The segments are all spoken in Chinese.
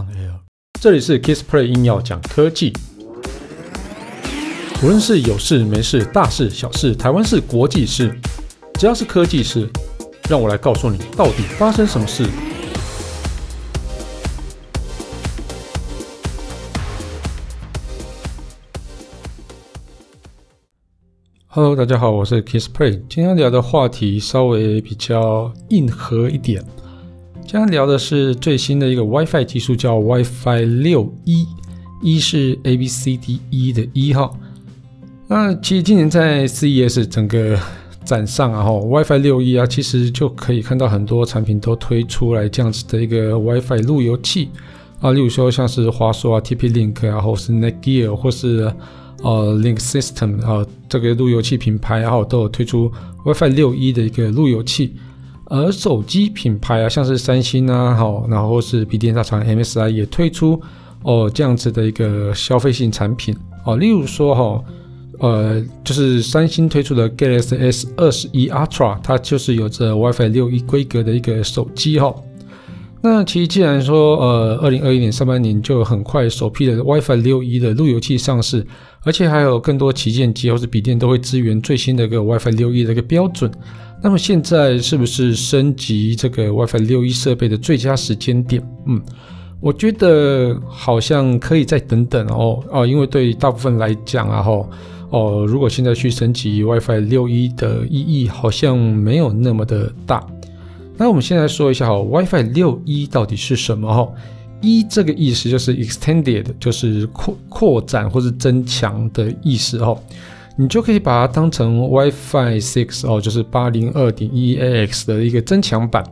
on air。这里是 Kissplay 硬要讲科技，无论是有事没事、大事小事、台湾事、国际事，只要是科技事，让我来告诉你到底发生什么事。Hello，大家好，我是 Kissplay，今天聊的话题稍微比较硬核一点。今天聊的是最新的一个 WiFi 技术，叫 WiFi 六一。一是 A B C D E 的一号。那其实今年在 CES 整个展上啊，哈 WiFi 六一啊，其实就可以看到很多产品都推出来这样子的一个 WiFi 路由器啊，例如说像是华硕啊、TP-Link 啊，或是 Netgear 或是呃 Link System 啊，这个路由器品牌然后都有推出 WiFi 六一的一个路由器。而手机品牌啊，像是三星啊，好，然后是笔电大厂 MSI 也推出哦这样子的一个消费性产品哦，例如说哈，呃，就是三星推出的 Galaxy S 二十一 Ultra，它就是有着 WiFi 六一规格的一个手机哈。那其实既然说呃，二零二一年上半年就很快首批的 WiFi 六一的路由器上市，而且还有更多旗舰机或是笔电都会支援最新的一个 WiFi 六一的一个标准。那么现在是不是升级这个 WiFi 六一设备的最佳时间点？嗯，我觉得好像可以再等等哦哦，因为对大部分来讲啊吼哦，如果现在去升级 WiFi 六一的意义好像没有那么的大。那我们先来说一下哈，WiFi 六一到底是什么哈一这个意思就是 extended，就是扩扩展或是增强的意思哈。你就可以把它当成 WiFi 6哦，就是八零二点一 AX 的一个增强版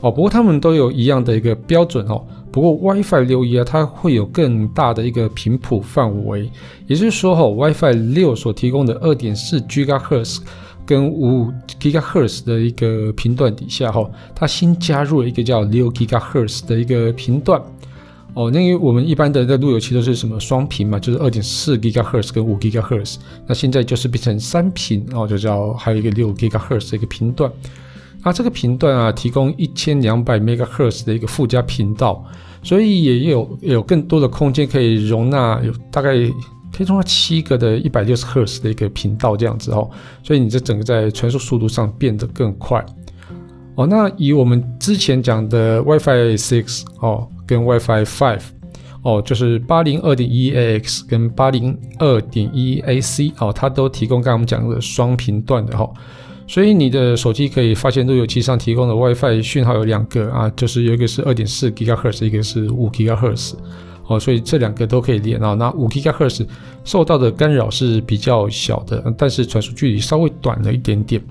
哦。不过它们都有一样的一个标准哦。不过 WiFi 六一啊，它会有更大的一个频谱范围，也就是说哈，WiFi 六所提供的二点四 GHz 跟五 GHz 的一个频段底下哈，它新加入了一个叫六 GHz 的一个频段。哦，那因为我们一般的那路由器都是什么双频嘛，就是二点四 GHz 跟五 GHz，那现在就是变成三频，然后就叫还有一个六 GHz 的一个频段。那这个频段啊，提供一千两百 MHz 的一个附加频道，所以也有有更多的空间可以容纳，有大概可以容纳七个的一百六十赫兹的一个频道这样子哦，所以你这整个在传输速度上变得更快。哦，那以我们之前讲的 WiFi 6哦。跟 WiFi 5哦，就是八零二点一 AX 跟八零二点一 AC 哦，它都提供刚刚我们讲的双频段的哈，所以你的手机可以发现路由器上提供的 WiFi 讯号有两个啊，就是有一个是二点四 GHz，一个是五 GHz 哦，所以这两个都可以连啊。那五 GHz 受到的干扰是比较小的，但是传输距离稍微短了一点点。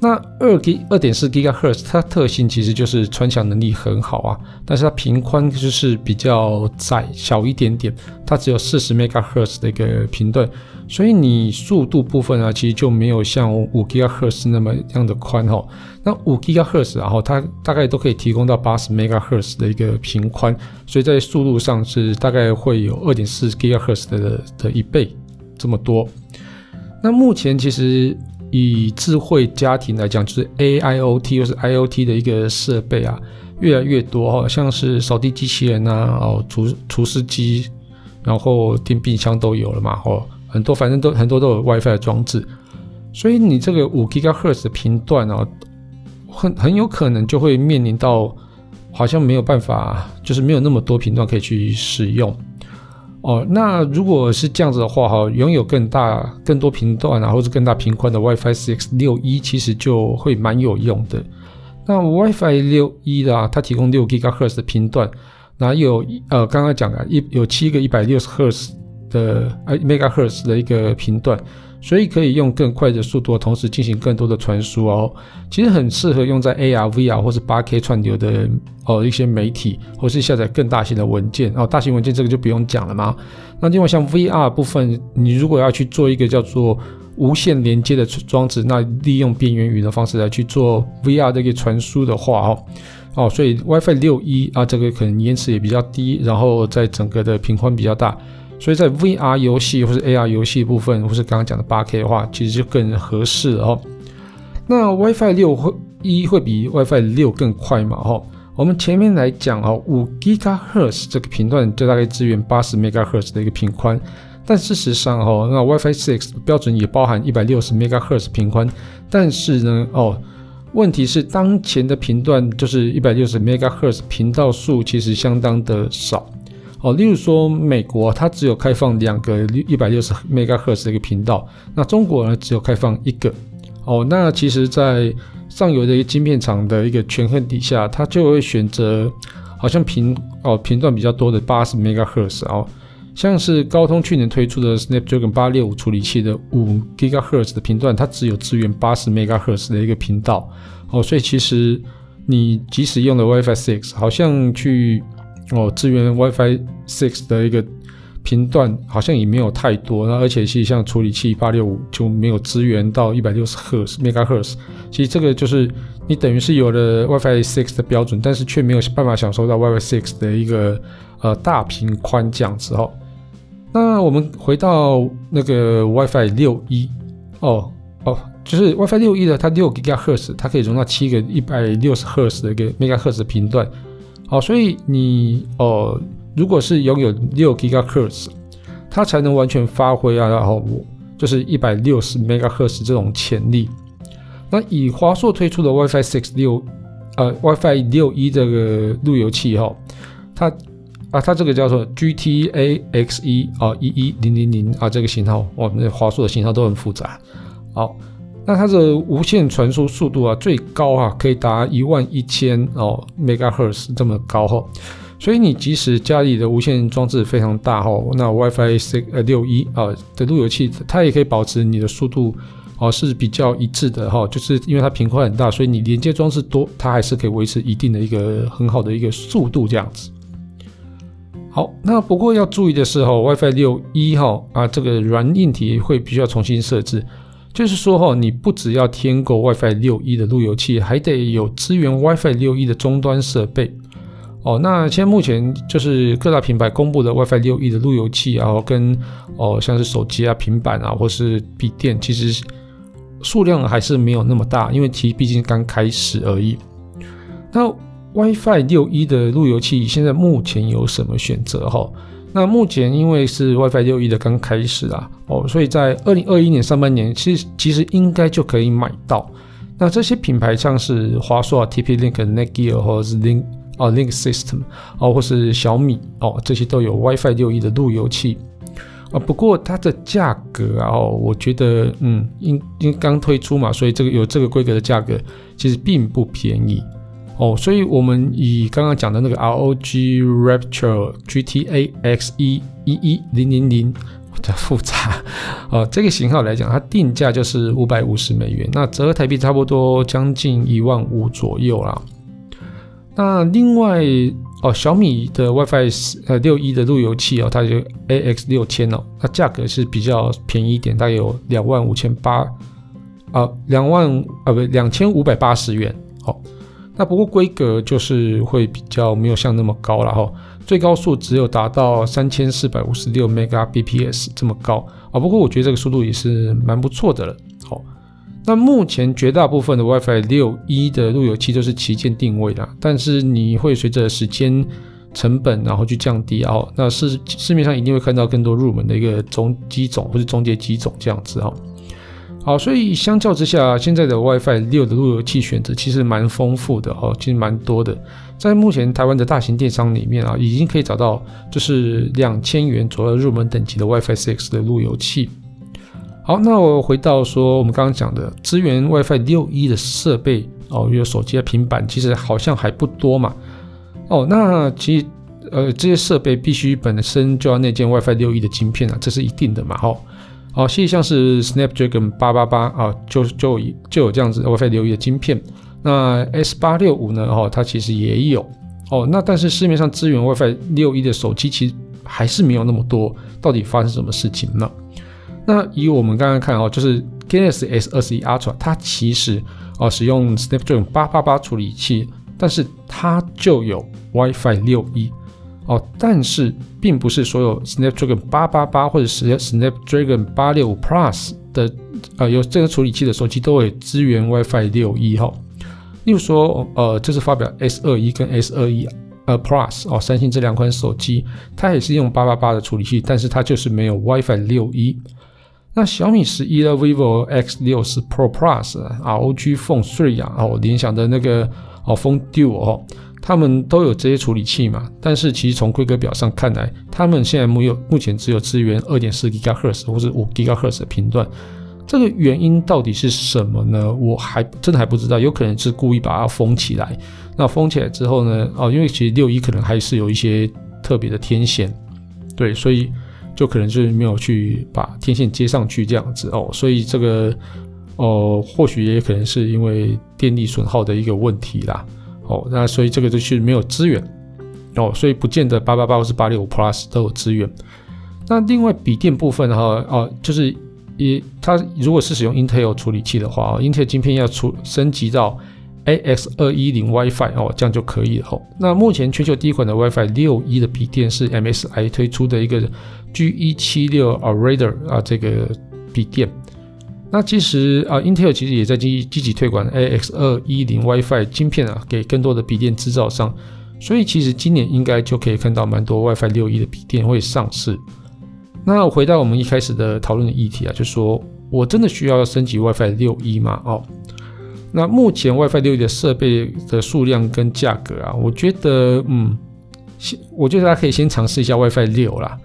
那二 G 二点四 GHz 它特性其实就是穿墙能力很好啊，但是它频宽就是比较窄小一点点，它只有四十 MHz 的一个频段，所以你速度部分啊，其实就没有像五 GHz 那么样的宽哈。那五 GHz 然后它大概都可以提供到八十 MHz 的一个频宽，所以在速度上是大概会有二点四 GHz 的的一倍这么多。那目前其实。以智慧家庭来讲，就是 AIoT 或是 IoT 的一个设备啊，越来越多哦，像是扫地机器人啊，哦，除除湿机，然后电冰箱都有了嘛，哦，很多反正都很多都有 WiFi 的装置，所以你这个五 GHz 的频段哦，很很有可能就会面临到好像没有办法，就是没有那么多频段可以去使用。哦，那如果是这样子的话，哈，拥有更大、更多频段啊，或者更大频宽的 WiFi 6六一其实就会蛮有用的。那 WiFi 六一的啊，它提供六 GHz 的频段，那有呃，刚刚讲的，一有七个一百六十赫兹的呃 Megahertz 的一个频段。所以可以用更快的速度，同时进行更多的传输哦。其实很适合用在 AR、VR 或是 8K 串流的哦一些媒体，或是下载更大型的文件哦。大型文件这个就不用讲了嘛。那另外像 VR 部分，你如果要去做一个叫做无线连接的装置，那利用边缘云的方式来去做 VR 的一个传输的话哦哦，所以 WiFi 六一啊，这个可能延迟也比较低，然后在整个的频宽比较大。所以在 VR 游戏或是 AR 游戏部分，或是刚刚讲的 8K 的话，其实就更合适了哦。那 WiFi 六会一会比 WiFi 六更快嘛？哈我们前面来讲哦，五 GHz 这个频段就大概支援八十 MHz 的一个频宽，但事实上哦，那 WiFi 6标准也包含一百六十 MHz 频宽，但是呢，哦，问题是当前的频段就是一百六十 MHz 频道数其实相当的少哦，例如说美国它只有开放两个一百六十 MHz 的一个频道，那中国呢只有开放一个。哦，那其实，在上游的一个晶片厂的一个权衡底下，它就会选择好像频哦频段比较多的八十 megahertz 哦，像是高通去年推出的 Snapdragon 八六五处理器的五 GHz 的频段，它只有支援八十 megahertz 的一个频道。哦，所以其实你即使用了 WiFi 6，好像去哦支援 WiFi 6的一个。频段好像也没有太多，那而且是像处理器八六五就没有支援到一百六十赫兹 megahertz。其实这个就是你等于是有了 WiFi 6的标准，但是却没有办法享受到 WiFi 6的一个呃大频宽这样子哦。那我们回到那个 WiFi 六一哦哦，就是 WiFi 六一的它六 gigahertz，它可以容纳七个一百六十赫兹的一个 megahertz 频段。好，所以你哦。如果是拥有六 GHz，它才能完全发挥啊，然后就是一百六十 MHz 这种潜力。那以华硕推出的 WiFi 6六，呃，WiFi 六一这个路由器哈，它啊，它这个叫做 GT-AXE 啊，一一零零零啊，这个型号，哇，那华硕的型号都很复杂。好，那它的无线传输速度啊，最高啊，可以达一万一千哦 megahertz 这么高哈。所以你即使家里的无线装置非常大哈，那 WiFi 6呃六一啊的路由器，它也可以保持你的速度哦是比较一致的哈，就是因为它频宽很大，所以你连接装置多，它还是可以维持一定的一个很好的一个速度这样子。好，那不过要注意的是哈，WiFi 六一哈啊这个软硬体会必须要重新设置，就是说哈，你不只要添购 WiFi 六一的路由器，还得有支援 WiFi 六一的终端设备。哦，那现在目前就是各大品牌公布的 WiFi 六一的路由器，然后跟哦像是手机啊、平板啊，或是笔电，其实数量还是没有那么大，因为其实毕竟刚开始而已。那 WiFi 六一的路由器现在目前有什么选择？哈，那目前因为是 WiFi 六 E 的刚开始啊，哦，所以在二零二一年上半年，其实其实应该就可以买到。那这些品牌像是华硕啊、TP-Link、Netgear 或者是 Link。哦，Link System 哦，或是小米哦，这些都有 WiFi 六 E 的路由器啊。不过它的价格啊，哦，我觉得嗯，因因刚推出嘛，所以这个有这个规格的价格其实并不便宜哦。所以我们以刚刚讲的那个 ROG Rapture GT-A X 一一一零零零的复杂啊，这个型号来讲，它定价就是五百五十美元，那折合台币差不多将近一万五左右啦。那另外哦，小米的 WiFi 呃六一的路由器哦，它就 AX 六千哦，它价格是比较便宜一点，大概有两万五千八啊，两万啊不两千五百八十元哦。那不过规格就是会比较没有像那么高了哈，最高速只有达到三千四百五十六 Mbps 这么高啊。不过我觉得这个速度也是蛮不错的了，好。那目前绝大部分的 WiFi 六一的路由器都是旗舰定位的，但是你会随着时间成本然后去降低哦。那市市面上一定会看到更多入门的一个中机种或者中阶机种这样子哈。好，所以相较之下，现在的 WiFi 六的路由器选择其实蛮丰富的哦，其实蛮多的。在目前台湾的大型电商里面啊，已经可以找到就是两千元左右入门等级的 WiFi 6的路由器。好，那我回到说，我们刚刚讲的支援 WiFi 六一的设备哦，有手机啊、平板，其实好像还不多嘛。哦，那其实呃，这些设备必须本身就要内建 WiFi 六一的晶片啊，这是一定的嘛。好，哦，其实像是 Snapdragon 八八八啊，就就就有这样子 WiFi 六 E 的晶片。那 S 八六五呢？哦，它其实也有。哦，那但是市面上支援 WiFi 六一的手机其实还是没有那么多。到底发生什么事情呢？那以我们刚刚看哦，就是 Galaxy S 二十一 Ultra，它其实哦使用 Snapdragon 八八八处理器，但是它就有 WiFi 六一哦，但是并不是所有 Snapdragon 八八八或者是 Snapdragon 八六五 Plus 的呃有这个处理器的手机都会支援 WiFi 六一哈。例如说，呃，这是发表 S 二一跟 S 二一呃 Plus 哦，三星这两款手机，它也是用八八八的处理器，但是它就是没有 WiFi 六一。那小米十一的 vivo X 六十 Pro Plus、ROG Phone 3啊，哦，联想的那个哦 Phone Duo 哦，他们都有这些处理器嘛。但是其实从规格表上看来，他们现在没有，目前只有支援二点四 GHz 或者五 GHz 的频段。这个原因到底是什么呢？我还真的还不知道，有可能是故意把它封起来。那封起来之后呢？哦，因为其实六一可能还是有一些特别的天线，对，所以。就可能就是没有去把天线接上去这样子哦，所以这个哦，或许也可能是因为电力损耗的一个问题啦哦，那所以这个就是没有资源哦，所以不见得八八八或是八六五 Plus 都有资源。那另外笔电部分哈哦，就是也它如果是使用 Intel 处理器的话，Intel 晶片要出升级到。AX 二一零 WiFi 哦，这样就可以了哦。那目前全球第一款的 WiFi 六一的笔电是 MSI 推出的一个 G 一七六 a r a d e r 啊，这个笔电。那其实啊，Intel 其实也在积积极推广 AX 二一零 WiFi 晶片啊，给更多的笔电制造商。所以其实今年应该就可以看到蛮多 WiFi 六一的笔电会上市。那回到我们一开始的讨论的议题啊，就说我真的需要升级 WiFi 六一吗？哦。那目前 WiFi 六一的设备的数量跟价格啊，我觉得，嗯，先，我觉得大家可以先尝试一下 WiFi 六啦。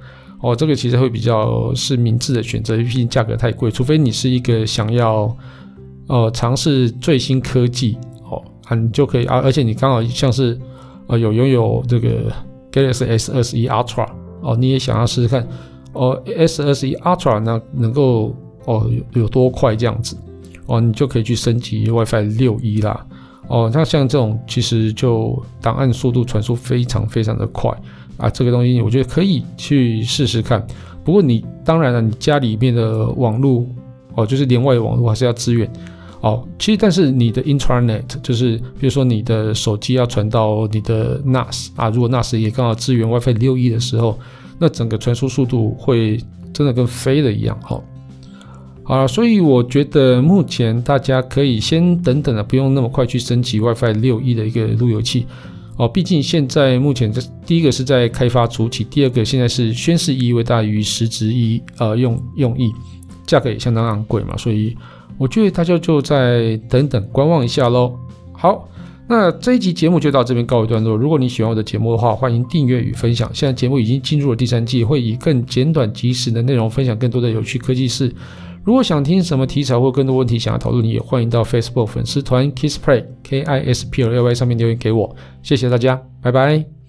哦，这个其实会比较是明智的选择，毕竟价格太贵，除非你是一个想要，呃，尝试最新科技，哦，啊，你就可以啊，而且你刚好像是，呃，有拥有这个 Galaxy S 二十一 Ultra，哦，你也想要试试看，哦，S 二十一 Ultra 呢能够，哦，有有多快这样子。哦，你就可以去升级 WiFi 六一啦。哦，那像这种其实就档案速度传输非常非常的快啊，这个东西我觉得可以去试试看。不过你当然了，你家里面的网络哦，就是连外网络还是要支援哦。其实但是你的 Intranet 就是比如说你的手机要传到你的 NAS 啊，如果 NAS 也刚好支援 WiFi 六一的时候，那整个传输速度会真的跟飞了一样哈。哦好了，所以我觉得目前大家可以先等等的，不用那么快去升级 WiFi 六一的一个路由器哦。毕竟现在目前这第一个是在开发初期，第二个现在是宣示意义大于实质意义呃用用意，价格也相当昂贵嘛，所以我觉得大家就再等等观望一下喽。好，那这一集节目就到这边告一段落。如果你喜欢我的节目的话，欢迎订阅与分享。现在节目已经进入了第三季，会以更简短及时的内容分享更多的有趣科技事。如果想听什么题材或更多问题想要讨论，也欢迎到 Facebook 粉丝团 Kissplay K I S P L A Y 上面留言给我。谢谢大家，拜拜。